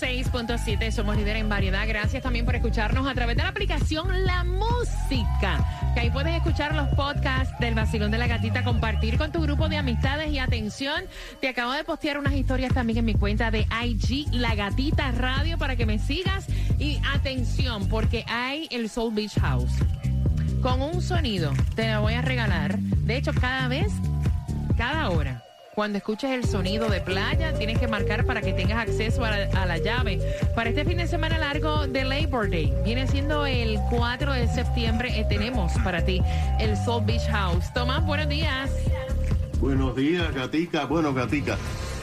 106.7, somos líder en variedad. Gracias también por escucharnos a través de la aplicación La Música. Que ahí puedes escuchar los podcasts del vacilón de la gatita, compartir con tu grupo de amistades y atención. Te acabo de postear unas historias también en mi cuenta de IG La Gatita Radio para que me sigas. Y atención, porque hay el Soul Beach House. Con un sonido, te lo voy a regalar. De hecho, cada vez, cada hora cuando escuches el sonido de playa, tienes que marcar para que tengas acceso a la, llave. Para este fin de semana largo de Labor Day, viene siendo el 4 de septiembre, eh, tenemos para ti el Soul Beach House. Tomás, buenos días. Buenos días, Gatica. Bueno, Gatica,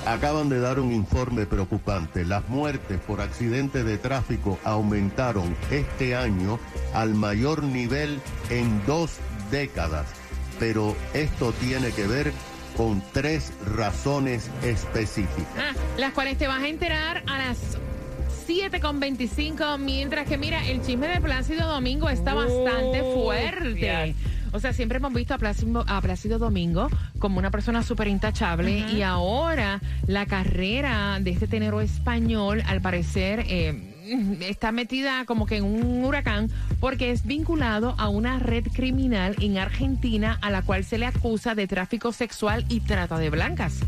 acaban de dar un informe preocupante. Las muertes por accidentes de tráfico aumentaron este año al mayor nivel en dos décadas. Pero esto tiene que ver con tres razones específicas. Ah, las cuales te vas a enterar a las 7.25, mientras que mira, el chisme de Plácido Domingo está bastante fuerte. O sea, siempre hemos visto a Plácido, a Plácido Domingo como una persona súper intachable y ahora la carrera de este tenero español, al parecer... Eh, está metida como que en un huracán porque es vinculado a una red criminal en Argentina a la cual se le acusa de tráfico sexual y trata de blancas.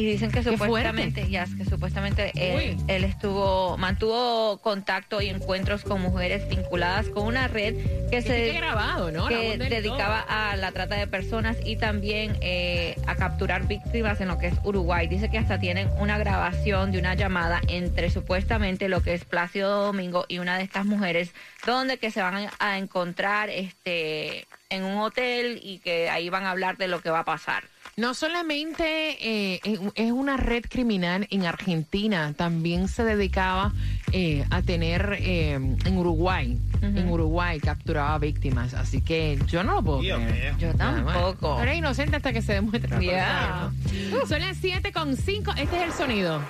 Y dicen que supuestamente, ya, que supuestamente él, estuvo, mantuvo contacto y encuentros con mujeres vinculadas con una red que se grabado, ¿no? que dedicaba a la trata de personas y también eh, a capturar víctimas en lo que es Uruguay. Dice que hasta tienen una grabación de una llamada entre supuestamente lo que es Plácido Domingo y una de estas mujeres, donde que se van a encontrar este en un hotel y que ahí van a hablar de lo que va a pasar. No solamente eh, es una red criminal en Argentina, también se dedicaba eh, a tener eh, en Uruguay. En Uruguay capturaba víctimas, así que yo no lo puedo creer. Yo tampoco. Era inocente hasta que se demuestre. Son las 7 con 5. Este es el sonido.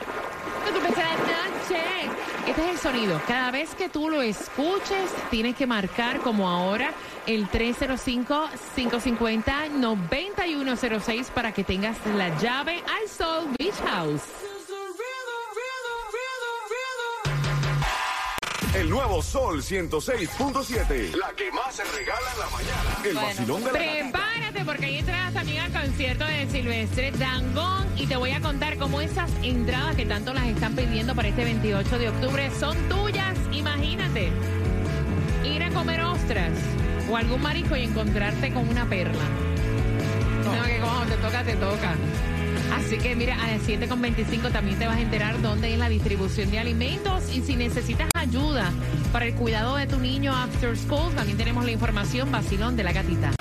Este es el sonido. Cada vez que tú lo escuches, tienes que marcar como ahora el 305-550-9106 para que tengas la llave al Soul Beach House. Nuevo Sol 106.7. La que más se regala en la mañana. El vacilón de la Prepárate porque ahí entras también al concierto de Silvestre Dangón y te voy a contar cómo esas entradas que tanto las están pidiendo para este 28 de octubre son tuyas. Imagínate. Ir a comer ostras o algún marisco y encontrarte con una perla. No, que como te toca, te toca. Así que mira, a las 7.25 también te vas a enterar dónde es la distribución de alimentos y si necesitas ayuda para el cuidado de tu niño after school, también tenemos la información vacilón de la gatita.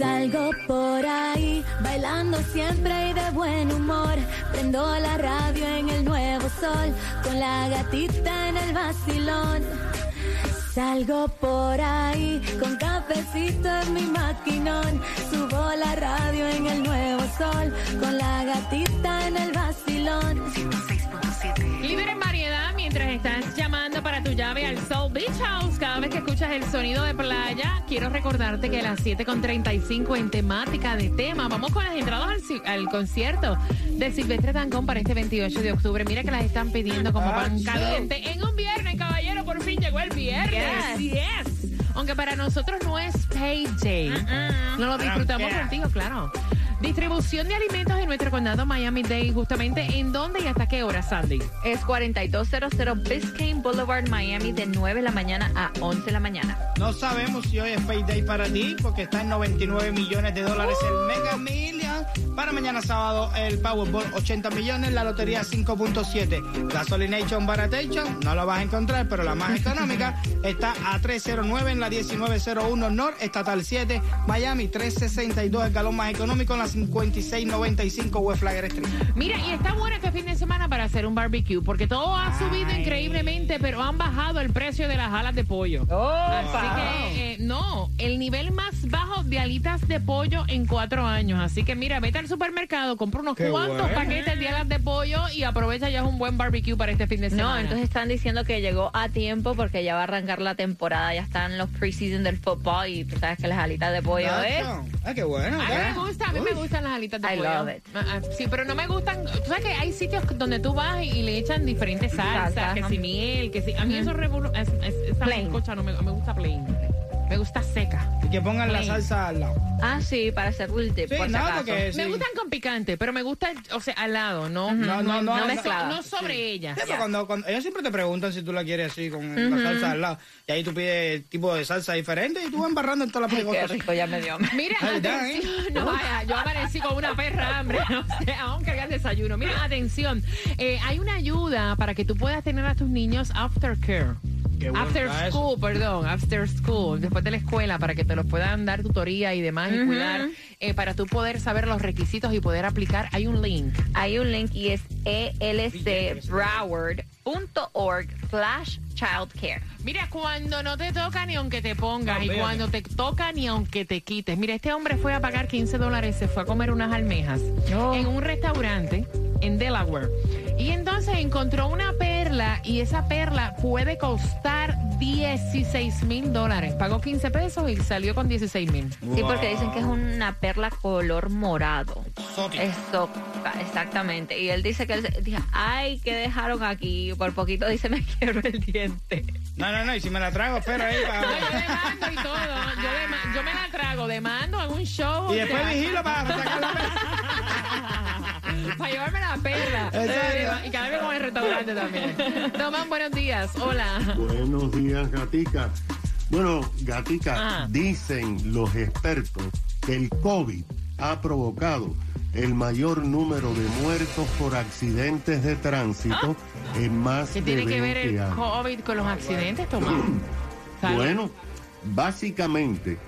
Salgo por ahí, bailando siempre y de buen humor. Prendo la radio en el nuevo sol, con la gatita en el vacilón. Salgo por ahí, con cafecito en mi maquinón. Subo la radio en el nuevo sol, con la gatita en el vacilón. 106.7. Libre en variedad mientras estás llamando para tu llave al Soul Beach House. Cada vez que escuchas el sonido de playa, quiero recordarte que a las 7.35 en temática de tema, vamos con las entradas al, concierto de Silvestre Tangón para este 28 de octubre. Mira que las están pidiendo como pan caliente en un viernes, caballero. Por fin llegó el viernes. Yes. Aunque para nosotros no es payday. No lo disfrutamos contigo, claro. Distribución de alimentos en nuestro condado Miami-Dade, justamente en dónde y hasta qué hora, Sandy. Es 4200 Biscayne Boulevard, Miami, de 9 de la mañana a 11 de la mañana. No sabemos si hoy es payday para ti, porque está en 99 millones de dólares el Mega Para mañana sábado, el Powerball 80 millones, la lotería 5.7. Gasolination Baratation, no lo vas a encontrar, pero la más económica está a 309 en la 1901 North, Estatal 7, Miami, 362 el galón más económico en la 5695 West Flagger Street. Mira, y está bueno este fin de semana para hacer un barbecue, porque todo ha subido increíblemente, pero han bajado el precio de las alas de pollo. Así que, eh, no, el nivel más bajo de alitas de pollo en cuatro años. Así que mira, vete al supermercado, compra unos Qué cuantos bueno. paquetes de alas de pollo y aprovecha ya es un buen barbecue para este fin de semana. No, entonces están diciendo que llegó a tiempo porque ya va a arrancar la temporada, ya están los preseason del fútbol y tú sabes que las alitas de pollo es... Nacho. Ah, qué bueno. A mí ¿eh? me gusta, a mí me gustan las alitas de I pollo. love it. Ah, ah, Sí, pero no me gustan. Tú sabes que hay sitios donde tú vas y le echan diferentes salsas, Salsa, que si miel, que si. A mí eso es, es, esa no me, me gusta plain. Me gusta seca. Y que pongan la Plain. salsa al lado. Ah, sí, para dip, Sí, por si no, acaso. porque Me sí. gustan con picante, pero me gusta, o sea, al lado, no, No, no, no, no no, no sobre ella. Sí, pero cuando, cuando- ellos siempre te preguntan si tú la quieres así, con la salsa al lado. Y ahí tú pides tipo de salsa diferente y tú vas embarrando en toda la Ay, qué rico, ya me dio. hambre. Mira, Ay, da, atención, no vaya, yo amanecí con una perra hambre, no sé, aún cargar desayuno. Mira, atención, eh, hay una ayuda para que tú puedas tener a tus niños aftercare. After eso. school, perdón, after school, después de la escuela, para que te los puedan dar tutoría y demás y cuidar, eh, para tú poder saber los requisitos y poder aplicar. Hay un link. Hay un link y es elcbroward.org slash childcare. Mira, cuando no te toca ni aunque te pongas No, y cuando te toca ni aunque te quites. Mira, este hombre fue a pagar 15 dólares, se fue a comer unas almejas Oh. en un restaurante en Delaware. Y entonces encontró una perla y esa perla puede costar 16 mil dólares. Pagó 15 pesos y salió con 16 mil. Sí, porque dicen que es una perla color morado. Exótica, exactamente. Y él dice que él dijo, ay, ¿qué dejaron aquí? Por poquito dice, me quiebro el diente. No, no, no, y si me la trago, espera ahí. No, yo para- demando y todo. Yo, dema- yo me la trago, demando en un show. Y después sea, vigilo para sacar la perla. Para llevarme la perla. Exacto. Y cada vez con el restaurante también. Tomán, buenos días. Hola. Buenos días, Gatica. Bueno, Gatica, Ajá. dicen los expertos que el COVID ha provocado el mayor número de muertos por accidentes de tránsito en más ¿Qué de tiene que ver 20 el años. COVID con los accidentes, Tomán? ¿Sabes? Bueno, básicamente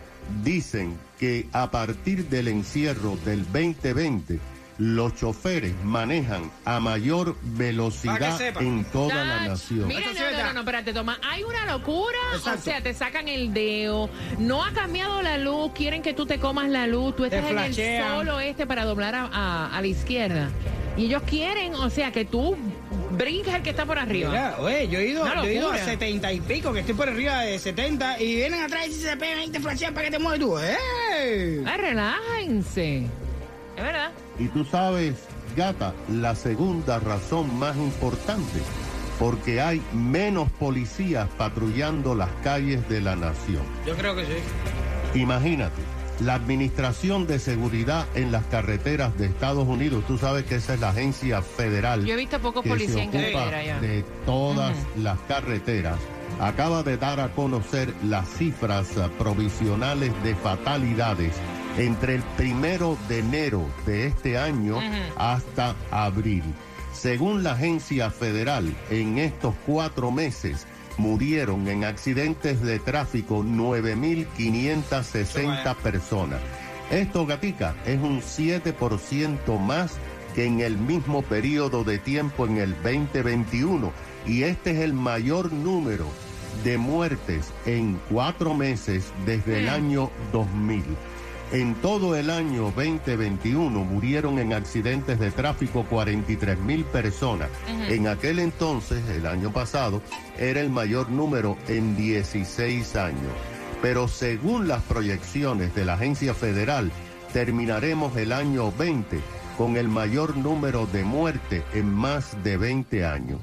dicen que a partir del encierro del 2020, los choferes manejan a mayor velocidad en toda la nación. Mira, no, no, no, no, espérate, Tomás. Hay una locura. Exacto. O sea, te sacan el dedo. No ha cambiado la luz. Quieren que tú te comas la luz. Tú estás en el solo este para doblar a, a- a la izquierda. Y ellos quieren, o sea, que tú brinques el que está por arriba. Mira, oye, yo he ido, yo he ido a locura. 70 y pico, que estoy por arriba de 70, y vienen atrás y se pegan y te flashean para que te mueves tú. ¡Eh! Ay, relájense. Y tú sabes, gata, la segunda razón más importante, porque hay menos policías patrullando las calles de la nación. Yo creo que sí. Imagínate, la Administración de Seguridad en las Carreteras de Estados Unidos, tú sabes que esa es la agencia federal Yo he visto pocos que policías en carretera ya. de todas las carreteras, acaba de dar a conocer las cifras provisionales de fatalidades entre el primero de enero de este año hasta abril. Según la agencia federal, en estos cuatro meses murieron en accidentes de tráfico 9.560 personas. Esto, Gatica, es un 7% más que en el mismo periodo de tiempo en el 2021. Y este es el mayor número de muertes en cuatro meses desde el año 2000. En todo el año 2021 murieron en accidentes de tráfico 43 mil personas. En aquel entonces, el año pasado, era el mayor número en 16 años. Pero según las proyecciones de la agencia federal, terminaremos el año 20 con el mayor número de muertes en más de 20 años.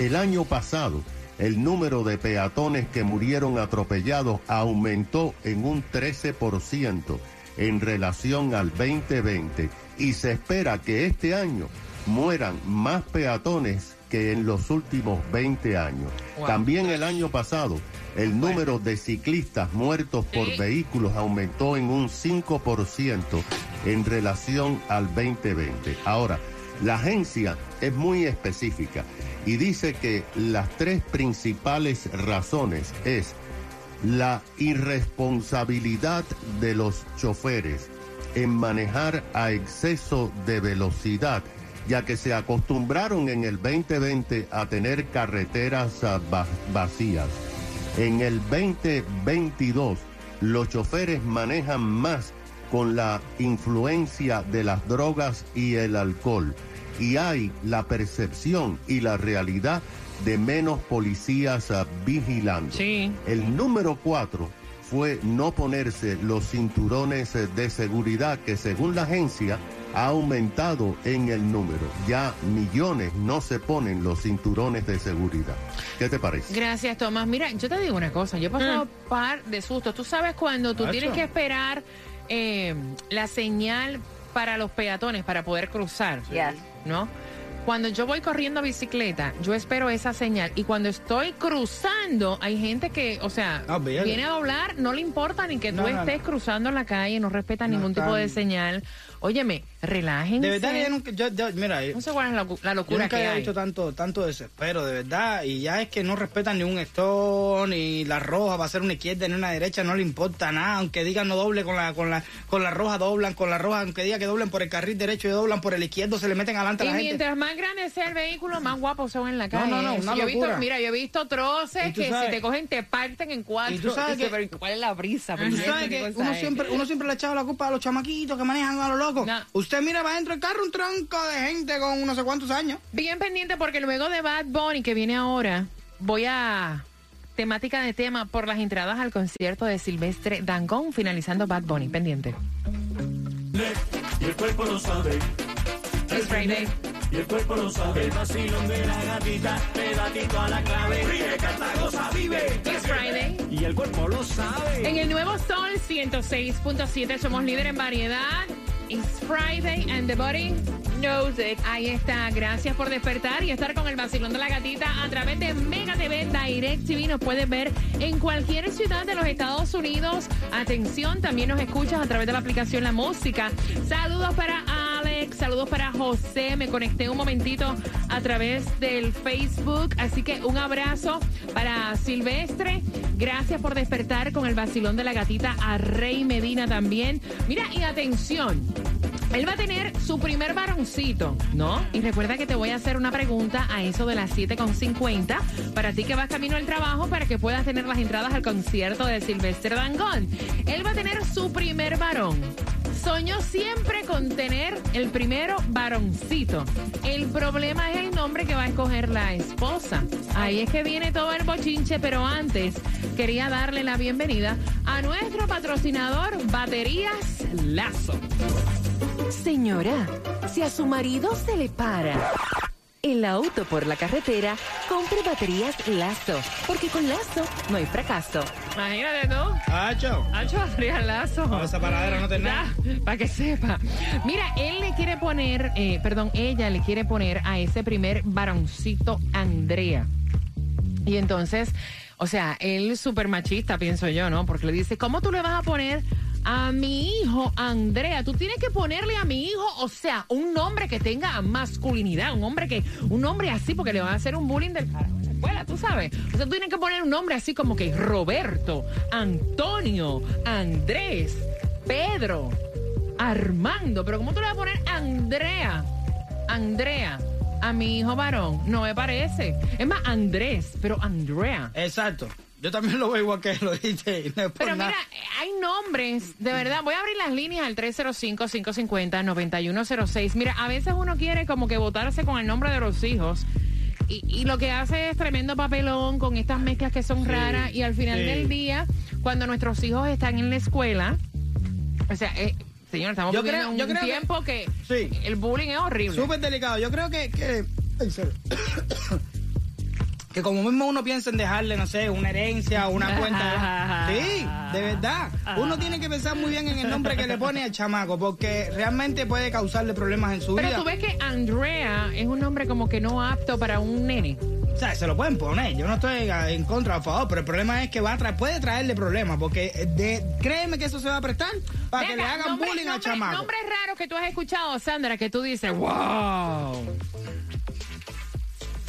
El año pasado, el número de peatones que murieron atropellados aumentó en un 13% en relación al 2020 y se espera que este año mueran más peatones que en los últimos 20 años. Wow. También el año pasado, el número de ciclistas muertos por Sí. vehículos aumentó en un 5% en relación al 2020. Ahora, la agencia es muy específica y dice que las tres principales razones es la irresponsabilidad de los choferes en manejar a exceso de velocidad, ya que se acostumbraron en el 2020 a tener carreteras ah, va- vacías. En el 2022 los choferes manejan más con la influencia de las drogas y el alcohol. Y hay la percepción y la realidad de menos policías ah, vigilando. Sí. El número cuatro fue no ponerse los cinturones eh, de seguridad que según la agencia ha aumentado en el número. Ya millones no se ponen los cinturones de seguridad. ¿Qué te parece? Gracias, Tomás. Mira, yo te digo una cosa. Yo he pasado Mm. par de sustos. Tú sabes cuando tú Macho. tienes que esperar eh, la señal para los peatones para poder cruzar, Yes. ¿No? Cuando yo voy corriendo a bicicleta, yo espero esa señal. Y cuando estoy cruzando, hay gente que, o sea, Ah, viene a doblar, no le importa ni que tú No, no, estés no. cruzando la calle, no respeta ningún tipo de señal. Óyeme, relájense. De verdad yo nunca, yo, yo- mira, No sé cuál es la, la yo locura nunca que había hay. visto tanto, tanto desespero, de verdad, y ya es que no respetan ni un stone, ni la roja, va a ser una izquierda ni una derecha, no le importa nada, aunque digan no doble con la, con la, con la roja, doblan con la roja, aunque diga que doblen por el carril derecho y doblan por el izquierdo, se le meten adelante a Y la gente. mientras más grande sea el vehículo, más guapos son en la calle. no, no, Eso. una yo he visto, locura. mira, yo he visto Y troces que sabes- si te cogen te parten en cuatro. Y tú sabes Dice, que- pero ¿cuál es la brisa? Tú Pero sabes ¿qué que cosa uno siempre, uno siempre le echaba la culpa a los chamaquitos que manejan a lo loco. No. Usted mira, va dentro del carro un tronco de gente con no sé cuántos años. Bien pendiente porque luego de Bad Bunny que viene ahora, voy a temática de tema por las entradas al concierto de Silvestre Dangón, finalizando Bad Bunny. Pendiente. Y el cuerpo lo sabe, It's Friday. y el cuerpo lo sabe. El vacilón de la gatita, pedatito a la clave. Ríe, canta, goza, vive. It's Friday. Y el cuerpo lo sabe. En el nuevo Sol 106.7 somos líder en variedad. It's Friday and the body knows it. Ahí está. Gracias por despertar y estar con el vacilón de la gatita a través de Mega TV Direct TV. Nos puedes ver en cualquier ciudad de los Estados Unidos. Atención, también nos escuchas a través de la aplicación La Música. Saludos para saludos para José. Me conecté un momentito a través del Facebook. Así que un abrazo para Silvestre. Gracias por despertar con el vacilón de la gatita a Rey Medina también. Mira, y atención. Él va a tener su primer varoncito, ¿no? Y recuerda que te voy a hacer una pregunta a eso de las 7.50 para ti que vas camino al trabajo para que puedas tener las entradas al concierto de Silvestre Dangón. Él va a tener su primer varón. Soñó siempre con tener el primero varoncito. El problema es el nombre que va a escoger la esposa. Ahí es que viene todo el bochinche, pero antes quería darle la bienvenida a nuestro patrocinador Baterías Lazo. Señora, si a su marido se le para el auto por la carretera, compre baterías Lazo, porque con Lazo no hay fracaso. Imagínate tú. ¡Hacho! Hacho Baterías Lazo. No, esa paradera no tiene nada. Para que sepa. Mira, él le quiere poner, eh, perdón, ella le quiere poner a ese primer varoncito Andrea. Y entonces, o sea, él súper machista, pienso yo, ¿no? Porque le dice, ¿cómo tú le vas a poner a mi hijo Andrea? Tú tienes que ponerle a mi hijo, o sea, un nombre que tenga masculinidad, un hombre que, un nombre así, porque le van a hacer un bullying del carajo en la escuela, tú sabes. O sea, tú tienes que poner un nombre así como que Roberto, Antonio, Andrés, Pedro, Armando. Pero ¿cómo tú le vas a poner Andrea? Andrea. A mi hijo varón, no me parece. Es más, Andrés, pero Andrea. Exacto. Yo también lo veo igual que lo dijiste. y no Pero mira, hay nombres, de verdad, voy a abrir las líneas al 305-550-9106. Mira, a veces uno quiere como que votarse con el nombre de los hijos. Y, y lo que hace es tremendo papelón con estas mezclas que son raras. Y al final sí. del día, cuando nuestros hijos están en la escuela, o sea, eh, señor, estamos Yo creo- yo un creo tiempo que, Sí. el bullying es horrible. Súper delicado. Yo creo que. Que como mismo uno piensa en dejarle, no sé, una herencia o una cuenta. Sí, de verdad. Uno tiene que pensar muy bien en el nombre que le pone al chamaco, porque realmente puede causarle problemas en su Pero vida. tú ves que Andrea es un nombre como que no apto para un nene. O sea, se lo pueden poner. Yo no estoy en contra o a favor, pero el problema es que va a puede traerle problemas, porque de, créeme que eso se va a prestar para que le hagan nombre- bullying al chamaco. Nombres raros que tú has escuchado, Sandra, que tú dices, wow.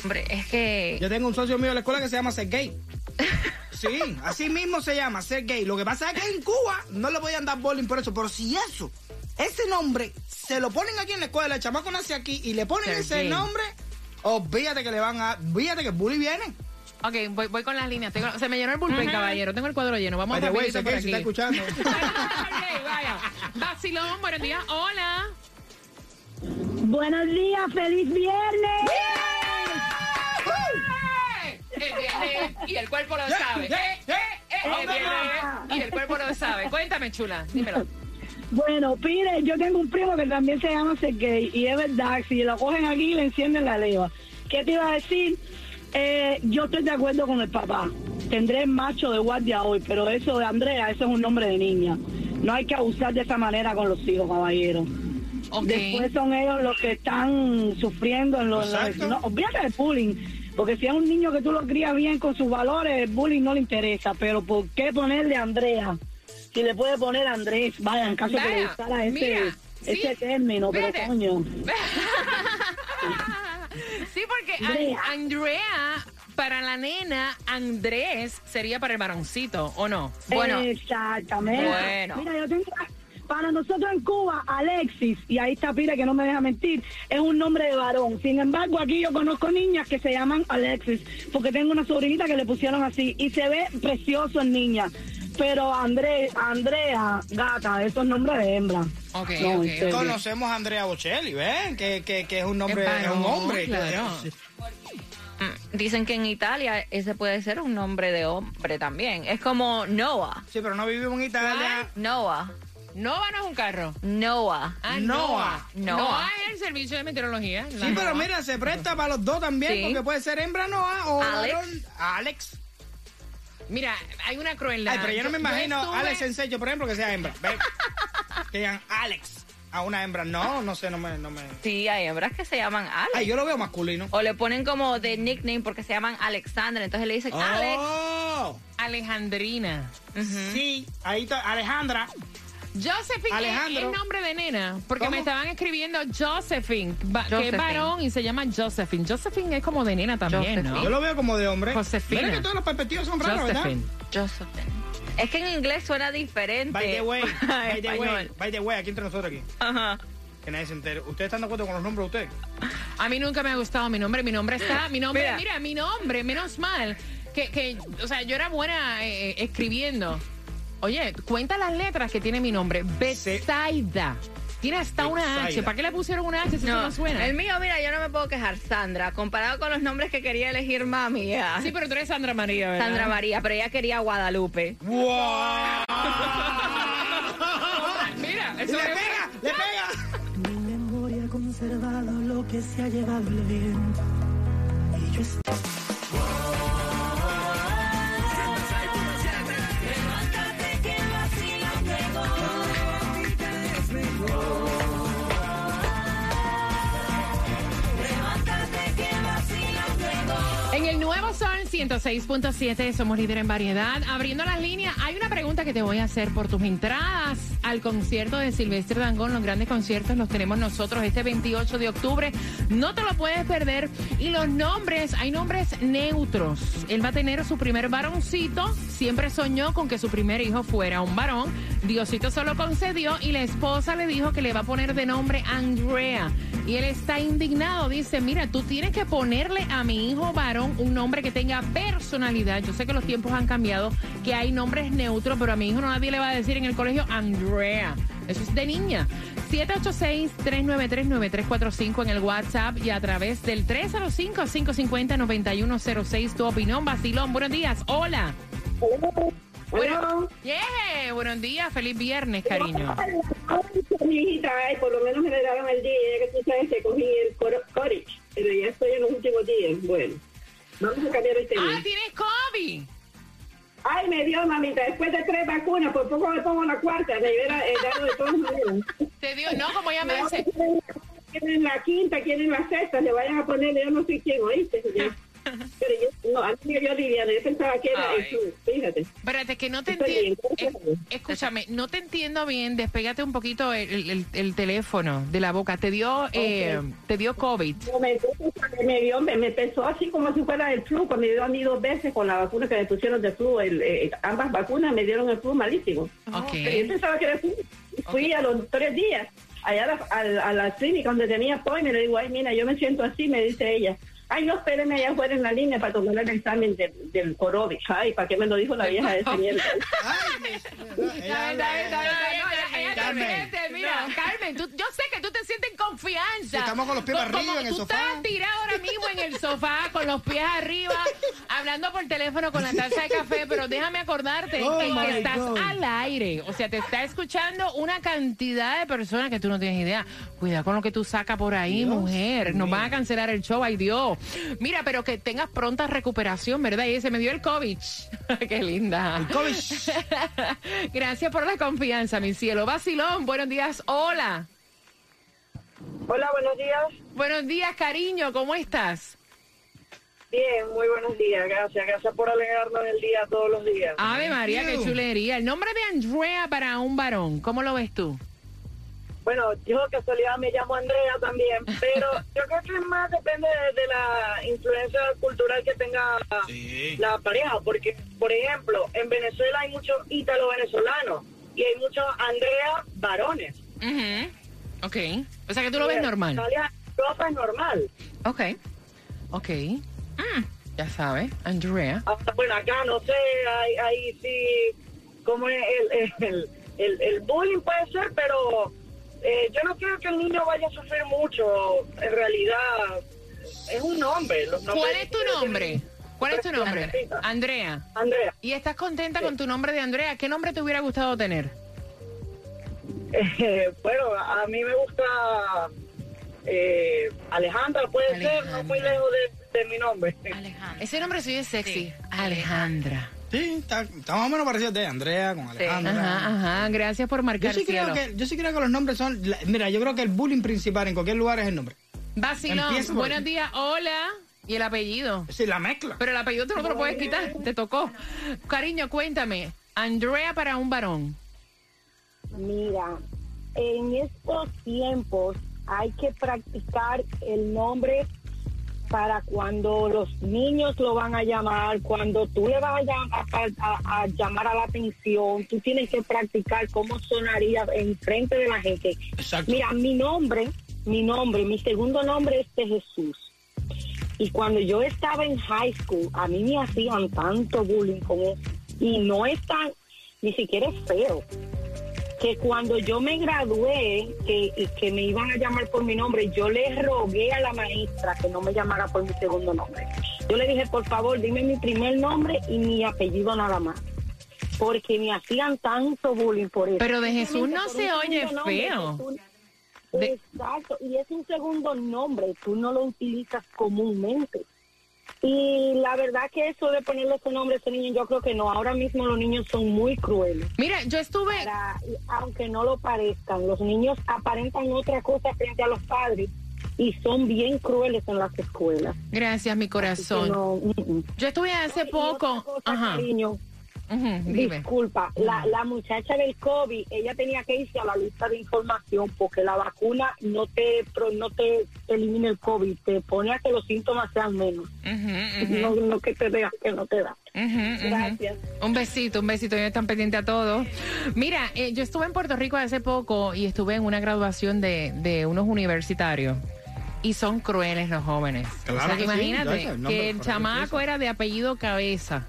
Hombre, es que Yo tengo un socio mío de la escuela que se llama Sergey. Sí, así mismo se llama, Sergey. Lo que pasa es que en Cuba no le voy a dar bullying por eso, pero si eso, ese nombre, se lo ponen aquí en la escuela, el chamaco nace aquí y le ponen ese nombre, olvídate que le van a, olvídate que el bully viene. Ok, voy, voy con las líneas. Tengo- se me llenó el bullpen, caballero. Tengo el cuadro lleno. Vamos por que si está escuchando. Vaya. Vacilón, buenos días. Hola. Buenos días, feliz viernes. Y el cuerpo lo sabe. Eh, eh, eh, y el cuerpo lo sabe. Cuéntame, chula. Dímelo. Bueno, pide, yo tengo un primo que también se llama Sergey y es verdad, si lo cogen aquí le encienden la leva. ¿Qué te iba a decir? Eh, yo estoy de acuerdo con el papá. Tendré el macho de guardia hoy, pero eso de Andrea, eso es un nombre de niña. No hay que abusar de esa manera con los hijos, caballero. Después son ellos los que están sufriendo en los... No, olvídate del bullying, porque si es un niño que tú lo crías bien con sus valores, el bullying no le interesa, pero ¿por qué ponerle Andrea? Si le puede poner Andrés, vaya, en caso que le Vaya, gustara ese, sí. ese término, pero coño. Sí, porque Andrea. An- Andrea, para la nena, Andrés sería para el varoncito, ¿o no? Bueno. Exactamente. Bueno. Mira, yo tengo... Para nosotros en Cuba, Alexis, y ahí está Pira que no me deja mentir, es un nombre de varón. Sin embargo, aquí yo conozco niñas que se llaman Alexis, porque tengo una sobrinita que le pusieron así, y se ve precioso en niña. Pero André, Andrea, gata, esos nombres de hembra. Ok, No, ok, en serio. Conocemos a Andrea Bocelli, ¿ven? Que, que, que es un nombre, Es es un hombre. claro. Mm, Dicen que en Italia ese puede ser un nombre de hombre también. Es como Noah. Sí, pero no vivimos en Italia. Noah. Nova no es un carro. Noah. Ah, Noah. Noah. Noah. Noah es el servicio de meteorología. Sí, pero Noah. mira, se presta para los dos también, Sí. porque puede ser hembra Noah o Alex. Alex. Mira, hay una crueldad. Ay, pero yo no me imagino estuve- Alex Ensecho, por ejemplo, que sea hembra. Ve, que digan Alex a una hembra. No, no sé, no me, no me. Sí, hay hembras que se llaman Alex. Ay, yo lo veo masculino. O le ponen como de nickname porque se llaman Alexandra. Entonces le dicen Alex. Oh, Alejandrina. sí, ahí está Alejandra. Josephine es- Alejandro. es nombre de nena, porque ¿Cómo? me estaban escribiendo Josephine, ba- que es Josephine. varón y se llama Josephine. Josephine es como de nena también, Josephine. Yo ¿no? lo veo como de hombre. Josefina. Mira que todas las perspectivas son raras, ¿verdad? Josephine. Josephine. Es que en inglés suena diferente. By the way, a by the way, español. by the way, aquí entre nosotros aquí. Ajá. Que nadie se entere. ¿Ustedes están de acuerdo con los nombres de ustedes? A mí nunca me ha gustado mi nombre. Mi nombre está. Mi nombre, mira, Mira. mi nombre, menos mal. Que, que, o sea, yo era buena eh, escribiendo. Oye, cuenta las letras que tiene mi nombre. Betsaida. Tiene hasta una H. ¿Para qué le pusieron una H si eso no suena? El mío, mira, yo no me puedo quejar, Sandra. Comparado con los nombres que quería elegir mami. ya. Sí, pero tú eres Sandra María, ¿verdad? Sandra María, pero ella quería Guadalupe. ¡Wow! Mira, ¡Le eso es- pega! ¡Le pega! Mi memoria ha conservado lo que se ha llevado el viento. Y yo estoy. 106.7 somos líder en variedad. Abriendo las líneas, hay una pregunta que te voy a hacer por tus entradas al concierto de Silvestre Dangón. Los grandes conciertos los tenemos nosotros este 28 de octubre. No te lo puedes perder. Y los nombres, hay nombres neutros. Él va a tener su primer varoncito. Siempre soñó con que su primer hijo fuera un varón. Diosito se lo concedió y la esposa le dijo que le va a poner de nombre Andrea. Y él está indignado. Dice, mira, tú tienes que ponerle a mi hijo varón un nombre que tenga personalidad. Yo sé que los tiempos han cambiado, que hay nombres neutros, pero a mi hijo nadie le va a decir en el colegio Andrea. Eso es de niña. 786-393-9345 en el WhatsApp y a través del 305-550-9106. Tu opinión, Basilón. Buenos días. Hola. Bueno, yeah, buenos días. Feliz viernes, cariño. Ay, por lo menos me daban el día, ya que tú sabes que cogí el Corich, pero ya estoy en los últimos días. Bueno, vamos a cambiar el tema. Ah, tienes COVID. Ay, me dio, mamita, después de tres vacunas, por poco me pongo la cuarta, me hubiera eh, dado de todas maneras. Te dio, no, como ella me dice. Quieren la quinta, quieren la sexta, le vayan a poner, yo no sé quién, ¿oíste? Pero yo, no, a mí me dio Liliana, yo pensaba que era Ay. eso, fíjate. Espérate, que no te entiendo. Dios. escúchame, no te entiendo bien. Despégate un poquito el, el- el teléfono de la boca. Te dio, eh, te dio COVID. No, me, me dio, me, me empezó así como si fuera el flu, pues me dio a mí dos veces con la vacuna que me pusieron de flu, el, eh, ambas vacunas me dieron el flu malísimo. Ok. Pero yo pensaba que era flu. Fui a los tres días allá a la, a la- a la clínica donde tenía y me le digo, ay, mira, yo me siento así, me dice ella. Ay, no, espérenme allá afuera en la línea para tomar el examen de- del COVID. Ay, ¿para qué me lo dijo la vieja de ese. Fíjate, Mira, Carmen, tú- yo sé que tú te sientes en confianza. Estamos con los pies arriba como en el tú sofá. estás tirado ahora mismo en el sofá con los pies arriba, hablando por teléfono con la taza de café, pero déjame acordarte Oh, que, estás God. al aire. O sea, te está escuchando una cantidad de personas que tú no tienes idea. Cuidado con lo que tú sacas por ahí, mujer. Nos van a cancelar el show, ay Dios. Mira, pero que tengas pronta recuperación, ¿verdad? Y se me dio el COVID. Qué linda. El COVID. Gracias por la confianza, mi cielo. Vacilón, buenos días. Hola. Hola, buenos días. Buenos días, cariño. ¿Cómo estás? Bien, muy buenos días. Gracias. Gracias por alegrarnos el día todos los días. Ave María, qué chulería. El nombre de Andrea para un varón, ¿cómo lo ves tú? Bueno, yo casualidad me llamo Andrea también, pero yo creo que más depende de, de la influencia cultural que tenga Sí. la pareja, porque, por ejemplo, en Venezuela hay muchos ítalo-venezolanos y hay muchos Andrea varones. Ujú. Ok. O sea que tú lo ves normal. Europa es normal. Ok. Ok. Mm, Ya sabes, Andrea. Hasta, bueno, acá no sé, ahí, ahí sí, como el, el, el- el bullying puede ser, pero eh, yo no creo que el niño vaya a sufrir mucho. En realidad, es un nombre. los nombres ¿Cuál es tu nombre? ¿Cuál es tu nombre? Andrea. Andrea. ¿Y estás contenta con tu nombre de Andrea? ¿Qué nombre te hubiera gustado tener? Eh, bueno, a mí me gusta eh, Alejandra, puede ser, no muy lejos de, de mi nombre. Ese nombre sí es sexy. Alejandra. Sí, está, está más o menos parecido de Andrea con Alejandra. Ajá, ajá. Gracias por Yo marcar sí, creo cielo. que, yo sí creo que los nombres son... la- Mira, yo creo que el bullying principal en cualquier lugar es el nombre. Vacilón, buenos días, hola. Y el apellido. Sí, la mezcla. Pero el apellido tú no te lo puedes quitar, te tocó. Cariño, cuéntame. Andrea para un varón. Mira, en estos tiempos hay que practicar el nombre para cuando los niños lo van a llamar, cuando tú le vas a, llam- a- a- a llamar a la atención, tú tienes que practicar cómo sonaría en frente de la gente. Exacto. Mira, mi nombre, mi nombre, mi segundo nombre es de Jesús. Y cuando yo estaba en high school, a mí me hacían tanto bullying con eso. Y no es tan, ni siquiera es feo. Que cuando yo me gradué, que, que me iban a llamar por mi nombre, yo le rogué a la maestra que no me llamara por mi segundo nombre. Yo le dije, por favor, dime mi primer nombre y mi apellido nada más. Porque me hacían tanto bullying por eso. Pero de Jesús no se oye nombre, feo. De- Exacto, y es un segundo nombre, tú no lo utilizas comúnmente. Y la verdad que eso de ponerle ese nombre a ese niño, yo creo que no. Ahora mismo los niños son muy crueles. Mira, yo estuve. Para- aunque no lo parezcan, los niños aparentan otra cosa frente a los padres y son bien crueles en las escuelas. Gracias, mi corazón. no, mm, mm. Yo estuve hace poco. cosa, Ajá. cariño, Disculpa, la, la muchacha del COVID, ella tenía que irse a la lista de información porque la vacuna no te pro- no te elimina el COVID, te pone a que los síntomas sean menos. No, no que te vea, que no te da. Gracias. Un besito, un besito, ellos están pendientes a todos. Mira, eh, yo estuve en Puerto Rico hace poco y estuve en una graduación de, de unos universitarios. Y son crueles los jóvenes. Claro o sea, que imagínate que el chamaco era de apellido Cabeza.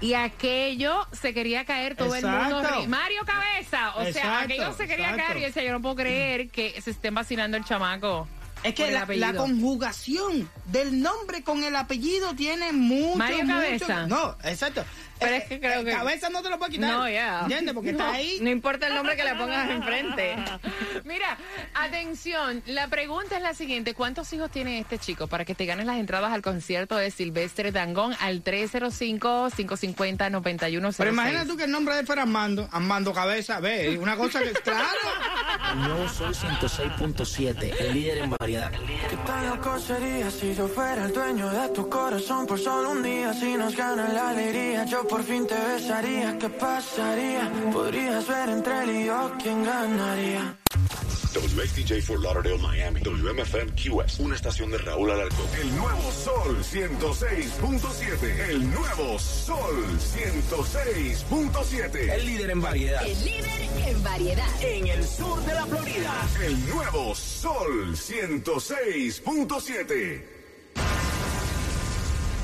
Y aquello se quería caer todo el mundo. Mario Cabeza. O sea, aquello se quería exacto. caer. Y yo decía, yo no puedo creer que se estén vacilando el chamaco. Es que la, conjugación del nombre con el apellido tiene mucho, Mario mucho- Cabeza. No, exacto. Pero es que creo eh, que- Cabeza no te lo puedes quitar. No, ya. ¿Entiendes? Porque No. está ahí. No importa el nombre que le pongas enfrente. Mira, atención, la pregunta es la siguiente, ¿cuántos hijos tiene este chico para que te ganes las entradas al concierto de Silvestre Dangón al 305-550-9106? Pero imagina tú que el nombre de él fuera Armando. Armando Cabeza. Ve, una cosa que. Claro. Nuevo Sol 106.7, el líder en variedad. ¿Qué tan loco sería si yo fuera el dueño de tu corazón por solo un día? Si nos gana la alegría, yo por fin te besaría. ¿Qué pasaría? Podrías ver entre él y yo quién ganaría. WXTJ for Lauderdale, Miami. WMFM QS. Una estación de Raúl Alarcón. El nuevo Sol 106.7. El nuevo Sol 106.7. El líder en variedad. El líder en variedad. En el sur de la Florida. El nuevo Sol 106.7.